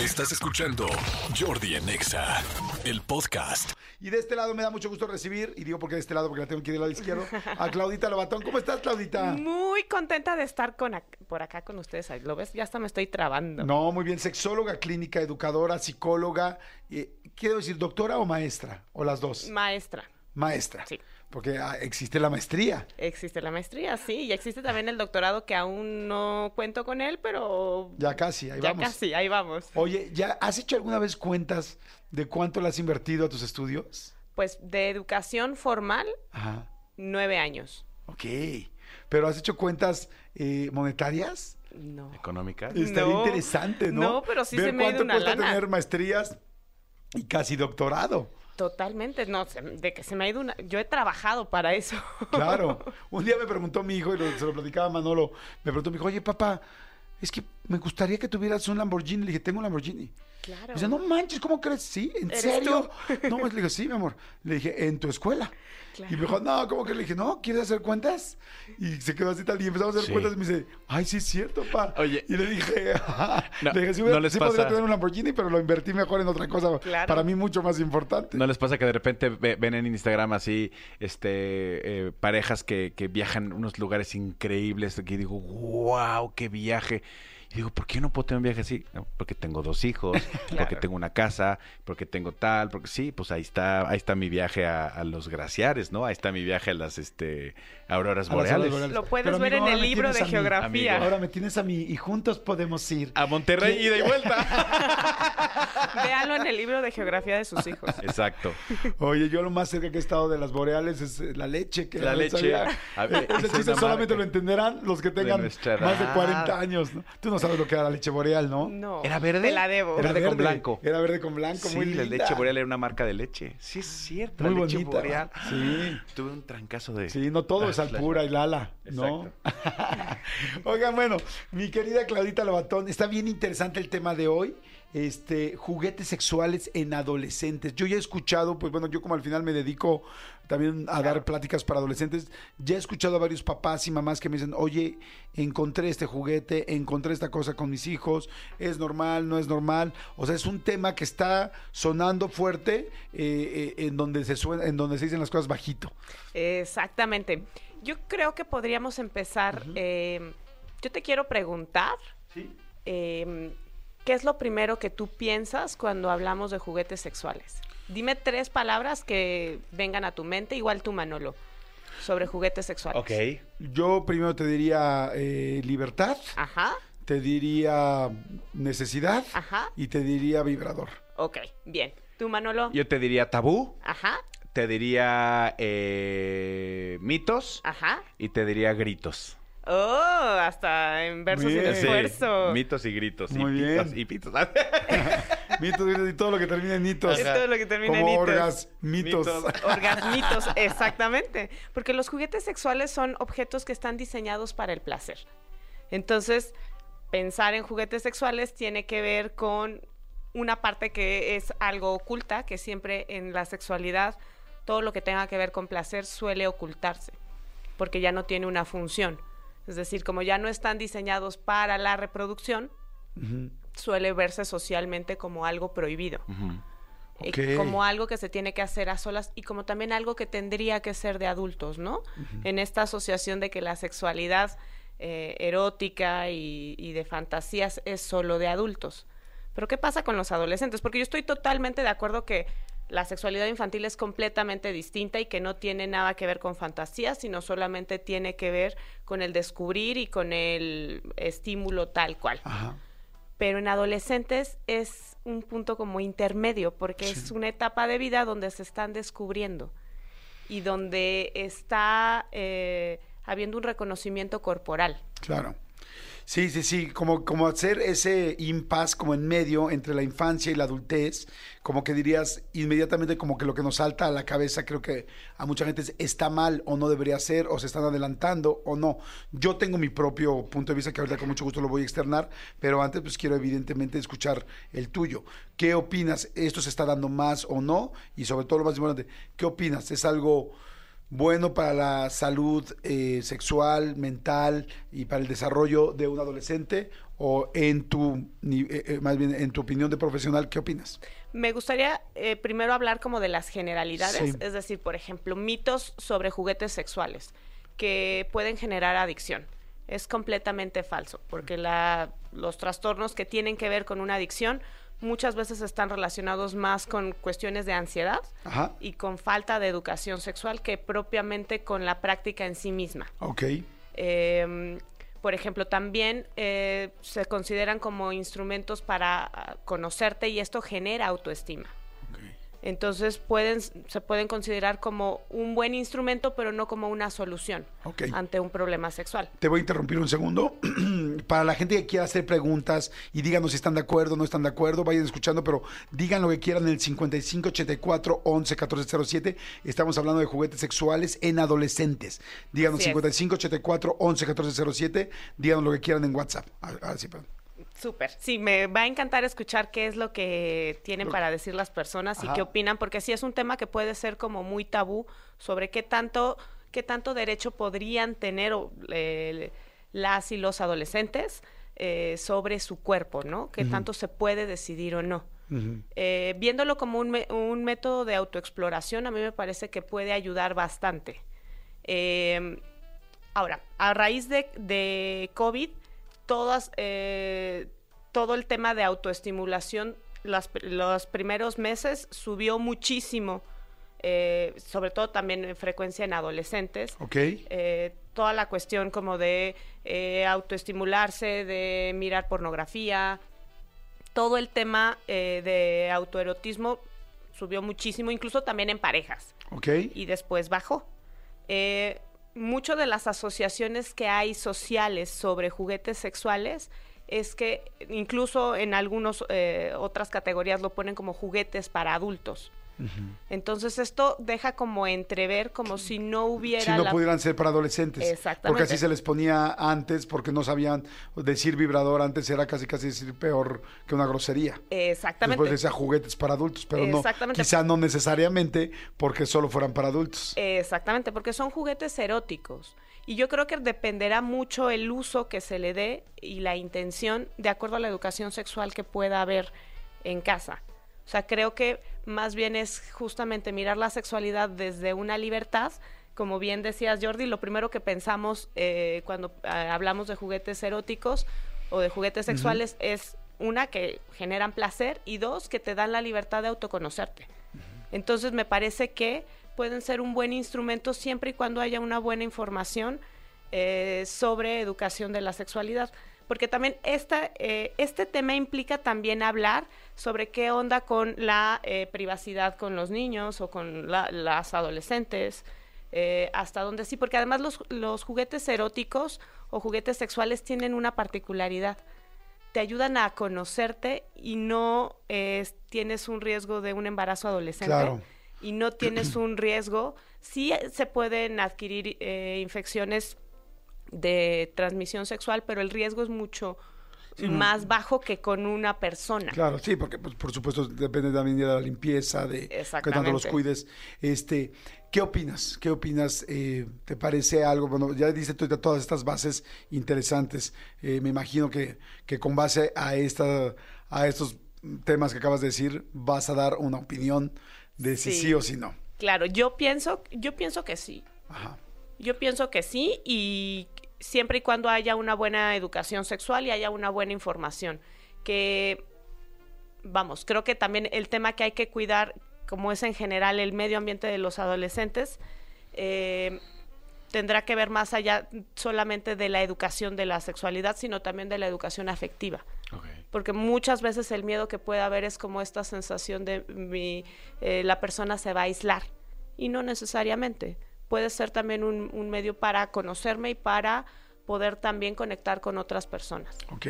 Estás escuchando Jordi en Exa, el podcast. Y de este lado me da mucho gusto recibir, y digo porque de este lado, porque la tengo que ir del lado izquierdo, a Claudita Lobatón. ¿Cómo estás, Claudita? Muy contenta de estar con ac- por acá con ustedes. Ay, ¿Lo ves? Ya hasta me estoy trabando. No, muy bien. Sexóloga clínica, educadora, psicóloga. eh, quiero decir, doctora o maestra, o las dos. Maestra. Maestra. Sí. Porque ah, existe la maestría. Existe la maestría, sí, y existe también el doctorado que aún no cuento con él, pero Ya casi, ahí ya vamos. casi, ahí vamos. Oye, ¿ya has hecho alguna vez cuentas de cuánto le has invertido a tus estudios? Pues de educación formal, Ajá. nueve años. Ok. ¿Pero has hecho cuentas eh, monetarias? No. económicas. Estaría No. interesante, ¿no? No, pero sí Ver se me ha ido cuánto una cuesta lana. tener maestrías y casi doctorado. Totalmente, no, se- de que se me ha ido una... Yo he trabajado para eso. Claro. Un día me preguntó mi hijo, y lo- se lo platicaba Manolo, me preguntó mi hijo, oye, papá, es que me gustaría que tuvieras un Lamborghini. Le dije, tengo un Lamborghini. Claro. Dice, no manches, ¿cómo crees? Sí, ¿en ¿Eres serio? No, le dije, sí, mi amor. Le dije, en tu escuela. Claro. Y me dijo, no, ¿cómo que? Le dije, no, ¿quieres hacer cuentas? Y se quedó así tal, y empezamos a hacer Sí. cuentas y me dice, ay, sí es cierto, pa. Oye. Y le dije, "Ajá". No, le dije, sí, no les sí podría pasa- tener un Lamborghini, pero lo invertí mejor en otra cosa, Claro. para mí mucho más importante. ¿No les pasa que de repente ve- ven en Instagram así este eh, parejas que, que viajan a unos lugares increíbles? Que digo, wow, qué viaje. Y digo, ¿por qué no puedo tener un viaje así? No, porque tengo dos hijos, porque tengo una casa, porque tengo tal, porque sí, pues ahí está, ahí está mi viaje a, a los glaciares, ¿no? Ahí está mi viaje a las este auroras boreales. boreales. Lo puedes Pero, ver amigo, en el libro de geografía. Amigo. Ahora me tienes a mí y juntos podemos ir. A Monterrey, ¿Qué? ida y vuelta. Véanlo en el libro de geografía de sus hijos. Exacto. Oye, yo lo más cerca que he estado de las boreales es eh, la leche. Que La no leche. A ver, Eh, Ese es chiste solamente lo entenderán los que tengan más de edad. 40 años. ¿no? Tú no sabes lo que era la leche boreal, ¿no? No. ¿Era verde? Te la debo. Era verde con blanco. Era verde con blanco, Sí, muy la leche boreal era una marca de leche. Sí, es cierto. Muy la leche bonita. boreal. Sí. Tuve un trancazo de. Sí, no todo Ah, es alpura y lala, ¿no? Oigan, bueno, mi querida Claudita Lobatón, está bien interesante el tema de hoy. Este, juguetes sexuales en adolescentes. Yo ya he escuchado, pues bueno, yo como al final me dedico también a dar pláticas para adolescentes, ya he escuchado a varios papás y mamás que me dicen, oye, encontré este juguete, encontré esta cosa con mis hijos, es normal, no es normal. O sea, es un tema que está sonando fuerte eh, eh, en donde se suena, en donde se dicen las cosas bajito. Exactamente. Yo creo que podríamos empezar. eh, yo te quiero preguntar, Sí. ¿Qué es lo primero que tú piensas cuando hablamos de juguetes sexuales? Dime tres palabras que vengan a tu mente, igual tú, Manolo, sobre juguetes sexuales. Ok. Yo primero te diría eh, libertad, Ajá, te diría necesidad ajá. y te diría vibrador. Ok, bien. ¿Tú, Manolo? Yo te diría tabú, Ajá, te diría eh, mitos ajá. y te diría gritos. Oh, hasta en versos sin. Sí, esfuerzo. mitos y gritos. Muy y pitos bien. y pitos. Mitos y todo lo que termina en mitos. Es todo lo que termina Como en hitos. orgas, mitos. Mitos. Orgasmitos, exactamente. Porque los juguetes sexuales son objetos que están diseñados para el placer. Entonces, pensar en juguetes sexuales tiene que ver con una parte que es algo oculta, que siempre en la sexualidad todo lo que tenga que ver con placer suele ocultarse, porque ya no tiene una función. Es decir, como ya no están diseñados para la reproducción, suele verse socialmente como algo prohibido. Como algo que se tiene que hacer a solas y como también algo que tendría que ser de adultos, ¿no? En esta asociación de que la sexualidad eh, erótica y, y de fantasías es solo de adultos. Pero ¿qué pasa con los adolescentes? Porque yo estoy totalmente de acuerdo que la sexualidad infantil es completamente distinta y que no tiene nada que ver con fantasías, sino solamente tiene que ver con el descubrir y con el estímulo tal cual Ajá. pero en adolescentes es un punto como intermedio, porque es una etapa de vida donde se están descubriendo y donde está eh, habiendo un reconocimiento corporal. Claro. Sí, sí, sí, como, como hacer ese impasse como en medio entre la infancia y la adultez, como que dirías inmediatamente como que lo que nos salta a la cabeza, creo que a mucha gente es, está mal o no debería ser, o se están adelantando o no. Yo tengo mi propio punto de vista que ahorita con mucho gusto lo voy a externar, pero antes pues quiero evidentemente escuchar el tuyo. ¿Qué opinas? ¿Esto se está dando más o no? Y sobre todo lo más importante, ¿qué opinas? ¿Es algo bueno para la salud eh, sexual, mental y para el desarrollo de un adolescente? O en tu, eh, eh, más bien en tu opinión de profesional, ¿qué opinas? Me gustaría eh, primero hablar como de las generalidades, Sí. es decir, por ejemplo, mitos sobre juguetes sexuales que pueden generar adicción. Es completamente falso, porque la- los trastornos que tienen que ver con una adicción muchas veces están relacionados más con cuestiones de ansiedad Ajá. y con falta de educación sexual que propiamente con la práctica en sí misma. Ok. Eh, por ejemplo, también eh, se consideran como instrumentos para ah, conocerte y esto genera autoestima. Entonces pueden, se pueden considerar como un buen instrumento, pero no como una solución ante un problema sexual. Te voy a interrumpir un segundo. Para la gente que quiera hacer preguntas y díganos si están de acuerdo o no están de acuerdo, vayan escuchando, pero digan lo que quieran en el 5584 11 1407. Estamos hablando de juguetes sexuales en adolescentes. Díganos Así es. 5584 11 1407. Díganos lo que quieran en WhatsApp. Ah, Ahora sí, perdón. Súper. Sí, me va a encantar escuchar qué es lo que tienen para decir las personas y Ajá. qué opinan, porque sí es un tema que puede ser como muy tabú sobre qué tanto, qué tanto derecho podrían tener eh, las y los adolescentes eh, sobre su cuerpo, ¿no? Qué tanto se puede decidir o no. Eh, viéndolo como un, me- un método de autoexploración, a mí me parece que puede ayudar bastante. Eh, ahora, a raíz de, de COVID, todas, eh, todo el tema de autoestimulación, las los primeros meses subió muchísimo, eh, sobre todo también en frecuencia en adolescentes Ok. eh, toda la cuestión como de eh, autoestimularse, de mirar pornografía, todo el tema de autoerotismo subió muchísimo, incluso también en parejas, Ok. y después bajó. Eh, mucho de las asociaciones que hay sociales sobre juguetes sexuales es que incluso en algunas otras categorías lo ponen como juguetes para adultos. Entonces esto deja como entrever como si no hubiera Si no la- pudieran ser para adolescentes. Exactamente. Porque así se les ponía antes, porque no sabían decir vibrador antes era casi casi decir peor que una grosería. Exactamente. Después decía juguetes para adultos, pero no, quizá no necesariamente porque solo fueran para adultos. Exactamente, porque son juguetes eróticos. Y yo creo que dependerá mucho el uso que se le dé y la intención de acuerdo a la educación sexual que pueda haber en casa. O sea, creo que más bien es justamente mirar la sexualidad desde una libertad. Como bien decías, Jordi, lo primero que pensamos eh, cuando eh, hablamos de juguetes eróticos o de juguetes sexuales es una que generan placer y dos que te dan la libertad de autoconocerte. Entonces me parece que pueden ser un buen instrumento siempre y cuando haya una buena información eh, sobre educación de la sexualidad. Porque también esta, eh, este tema implica también hablar sobre qué onda con la eh, privacidad con los niños o con la- las adolescentes, eh, hasta dónde sí, porque además los, los juguetes eróticos o juguetes sexuales tienen una particularidad te ayudan a conocerte y no eh, tienes un riesgo de un embarazo adolescente. Claro. Y no tienes un riesgo. Sí eh, se pueden adquirir eh, infecciones de transmisión sexual, pero el riesgo es mucho Sí, no. más bajo que con una persona. Claro, sí, porque pues, por supuesto depende también de la limpieza, de que tanto los cuides. Este, ¿qué opinas? ¿Qué opinas? Eh, ¿Te parece algo? Bueno, ya dice tú todas estas bases interesantes. Eh, me imagino que, que con base a esta, a estos temas que acabas de decir, vas a dar una opinión de si sí, Sí. o si no. Claro, yo pienso, yo pienso que sí. Ajá. Yo pienso que sí y siempre y cuando haya una buena educación sexual y haya una buena información. Que, vamos, creo que también el tema que hay que cuidar, como es en general el medio ambiente de los adolescentes, eh, tendrá que ver más allá solamente de la educación de la sexualidad, sino también de la educación afectiva Ok. porque muchas veces el miedo que puede haber es como esta sensación de mi, eh, la persona se va a aislar y no necesariamente. Puede ser también un, medio para conocerme y para poder también conectar con otras personas. Ok.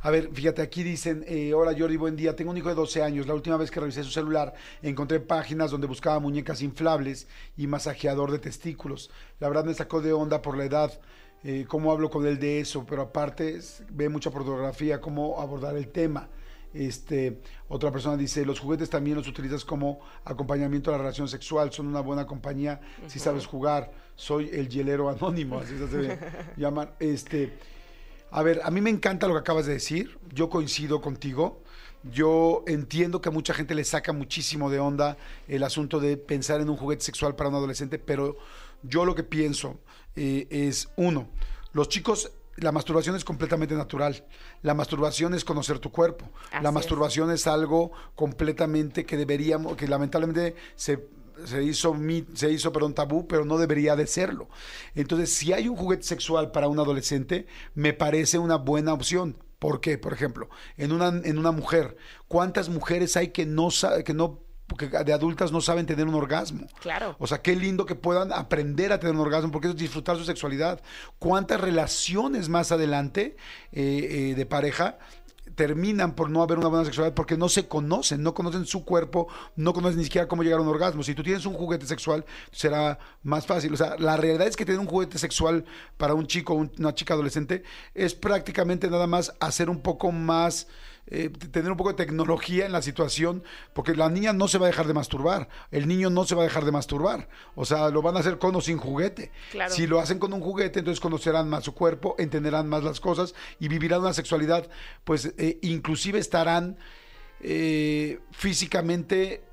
A ver, fíjate, aquí dicen, eh, hola Jordi, buen día, tengo un hijo de 12 años, la última vez que revisé su celular encontré páginas donde buscaba muñecas inflables y masajeador de testículos. La verdad me sacó de onda por la edad, eh, cómo hablo con él de eso, pero aparte ve mucha pornografía, cómo abordar el tema. Este, otra persona dice, los juguetes también los utilizas como acompañamiento a la relación sexual, son una buena compañía si sabes jugar. Soy el hielero anónimo, así se llaman. Este, a ver, a mí me encanta lo que acabas de decir, yo coincido contigo. Yo entiendo que a mucha gente le saca muchísimo de onda el asunto de pensar en un juguete sexual para un adolescente, pero yo lo que pienso eh, es, uno, los chicos la masturbación es completamente natural. La masturbación es conocer tu cuerpo. la masturbación es. algo completamente que deberíamos, que lamentablemente se, se hizo, se hizo un tabú, pero no debería de serlo. Entonces, si hay un juguete sexual para un adolescente, me parece una buena opción. ¿Por qué? Por ejemplo, en una, en una mujer, ¿cuántas mujeres hay que no, que no porque de adultas no saben tener un orgasmo. Claro. O sea, qué lindo que puedan aprender a tener un orgasmo, porque es disfrutar su sexualidad. ¿Cuántas relaciones más adelante eh, eh, de pareja terminan por no haber una buena sexualidad porque no se conocen, no conocen su cuerpo, no conocen ni siquiera cómo llegar a un orgasmo. Si tú tienes un juguete sexual, será más fácil. O sea, la realidad es que tener un juguete sexual para un chico o una chica adolescente es prácticamente nada más hacer un poco más eh, tener un poco de tecnología en la situación, porque la niña no se va a dejar de masturbar, el niño no se va a dejar de masturbar, o sea, lo van a hacer con o sin juguete. Si lo hacen con un juguete, entonces conocerán más su cuerpo, entenderán más las cosas y vivirán una sexualidad, pues eh, inclusive estarán eh, físicamente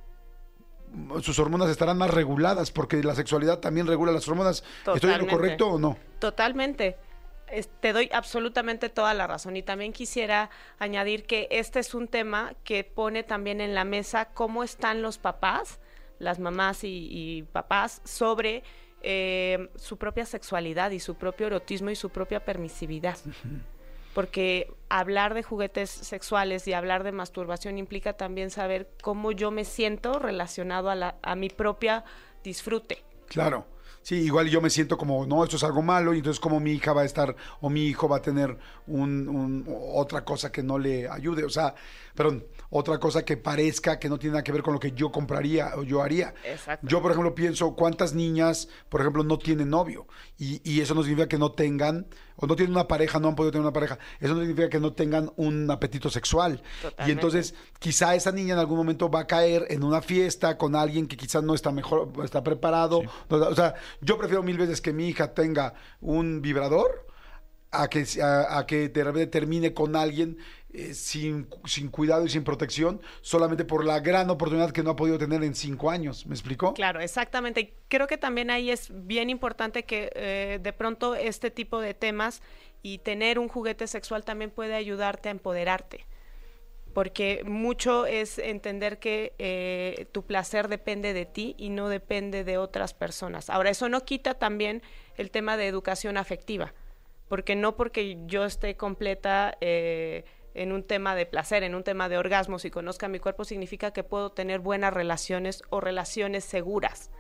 sus hormonas estarán más reguladas, porque la sexualidad también regula las hormonas. ¿Estoy en lo correcto o no? Totalmente te doy absolutamente toda la razón y también quisiera añadir que este es un tema que pone también en la mesa cómo están los papás, las mamás y, papás sobre eh, su propia sexualidad y su propio erotismo y su propia permisividad. Porque hablar de juguetes sexuales y hablar de masturbación implica también saber cómo yo me siento relacionado a, la, a mi propia disfrute. Claro. Sí, igual yo me siento como, no, esto es algo malo, y entonces como mi hija va a estar, o mi hijo va a tener un, otra cosa que no le ayude, o sea, perdón, otra cosa que parezca que no tiene nada que ver con lo que yo compraría o yo haría. Exacto. Yo, por ejemplo, pienso cuántas niñas, por ejemplo, no tienen novio, y, y eso no significa que no tengan o no tienen una pareja, no han podido tener una pareja, eso no significa que no tengan un apetito sexual. Y entonces quizá esa niña en algún momento va a caer en una fiesta con alguien que quizás no está mejor, está preparado. o sea, yo prefiero mil veces que mi hija tenga un vibrador a que, a, que termine con alguien eh, sin, sin, cuidado y sin protección, solamente por la gran oportunidad que no ha podido tener en cinco años. ¿Me explicó? Claro, exactamente. Creo que también ahí es bien importante que eh, de pronto este tipo de temas y tener un juguete sexual también puede ayudarte a empoderarte. Porque mucho es entender que eh, tu placer depende de ti y no depende de otras personas. Ahora, eso no quita también el tema de educación afectiva, porque no porque yo esté completa en un tema de placer, en un tema de orgasmos y conozca mi cuerpo, significa que puedo tener buenas relaciones o relaciones seguras.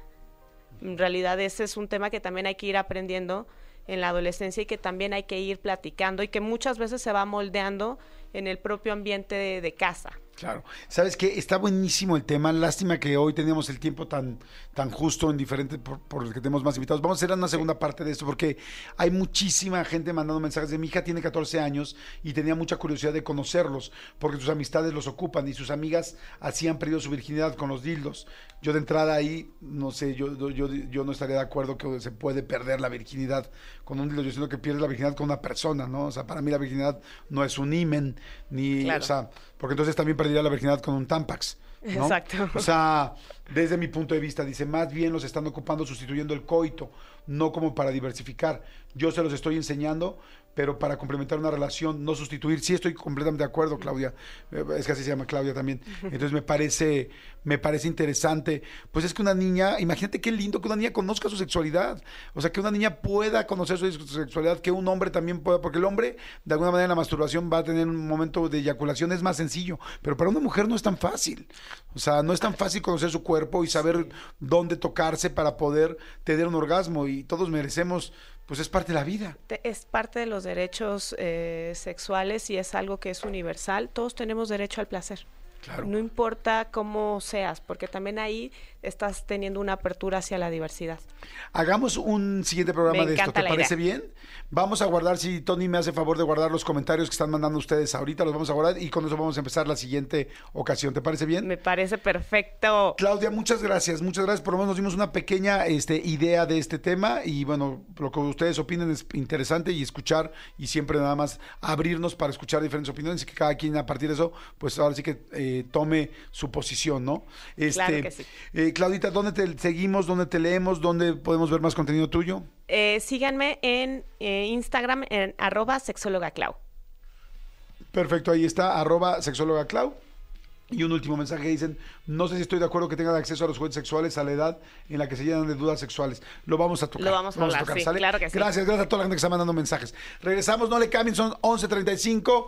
En realidad ese es un tema que también hay que ir aprendiendo en la adolescencia y que también hay que ir platicando y que muchas veces se va moldeando en el propio ambiente de, casa. Claro. ¿Sabes qué? Está buenísimo el tema. Lástima que hoy teníamos el tiempo tan, tan justo en diferentes, por, por que tenemos más invitados. Vamos a hacer una segunda parte de esto porque hay muchísima gente mandando mensajes de mi hija tiene 14 años y tenía mucha curiosidad de conocerlos porque sus amistades los ocupan y sus amigas así han perdido su virginidad con los dildos. Yo de entrada ahí, no sé, yo, yo, yo no estaría de acuerdo que se puede perder la virginidad con un dildo. Yo siento que pierdes la virginidad con una persona, ¿no? O sea, para mí la virginidad no es un imen, ni, o sea, porque entonces también perdería la virginidad con un Tampax. Exacto. O sea, desde mi punto de vista, dice, más bien los están ocupando sustituyendo el coito, no como para diversificar. Yo se los estoy enseñando, pero para complementar una relación, no sustituir. Sí estoy completamente de acuerdo, Claudia. Eh, es que así se llama Claudia también. Entonces me parece, me parece interesante. Pues es que una niña, imagínate qué lindo que una niña conozca su sexualidad. O sea, que una niña pueda conocer su sexualidad, que un hombre también pueda, porque el hombre, de alguna manera, en la masturbación va a tener un momento de eyaculación, es más sencillo. Pero para una mujer no es tan fácil. O sea, no es tan fácil conocer su cuerpo y saber dónde tocarse para poder tener un orgasmo. Y todos merecemos pues es parte de la vida. Es parte de los derechos eh, sexuales y es algo que es universal. Todos tenemos derecho al placer. Claro. No importa cómo seas, porque también ahí estás teniendo una apertura hacia la diversidad. Hagamos un siguiente programa Me de esto, ¿te parece idea. bien? Vamos a guardar, si Tony me hace favor de guardar los comentarios que están mandando ustedes ahorita, los vamos a guardar y con eso vamos a empezar la siguiente ocasión. ¿Te parece bien? Me parece perfecto. Claudia, muchas gracias, muchas gracias. Por lo menos nos dimos una pequeña este, idea de este tema y bueno, lo que ustedes opinen es interesante y escuchar y siempre nada más abrirnos para escuchar diferentes opiniones y que cada quien a partir de eso, pues ahora sí que eh, tome su posición, ¿no? Este, Claro que sí. eh, Claudita, ¿dónde te seguimos? ¿Dónde te leemos? ¿Dónde podemos ver más contenido tuyo? Eh, síganme en eh, Instagram en arroba sexóloga Clau. Perfecto, ahí está, arroba sexóloga Clau. Y un último mensaje dicen, no sé si estoy de acuerdo que tengan acceso a los juguetes sexuales a la edad en la que se llenan de dudas sexuales. Lo vamos a tocar. Lo vamos a hablar, sí, claro que sí. Gracias, gracias a toda la gente que está mandando mensajes. Regresamos, no le cambien, son 11.35.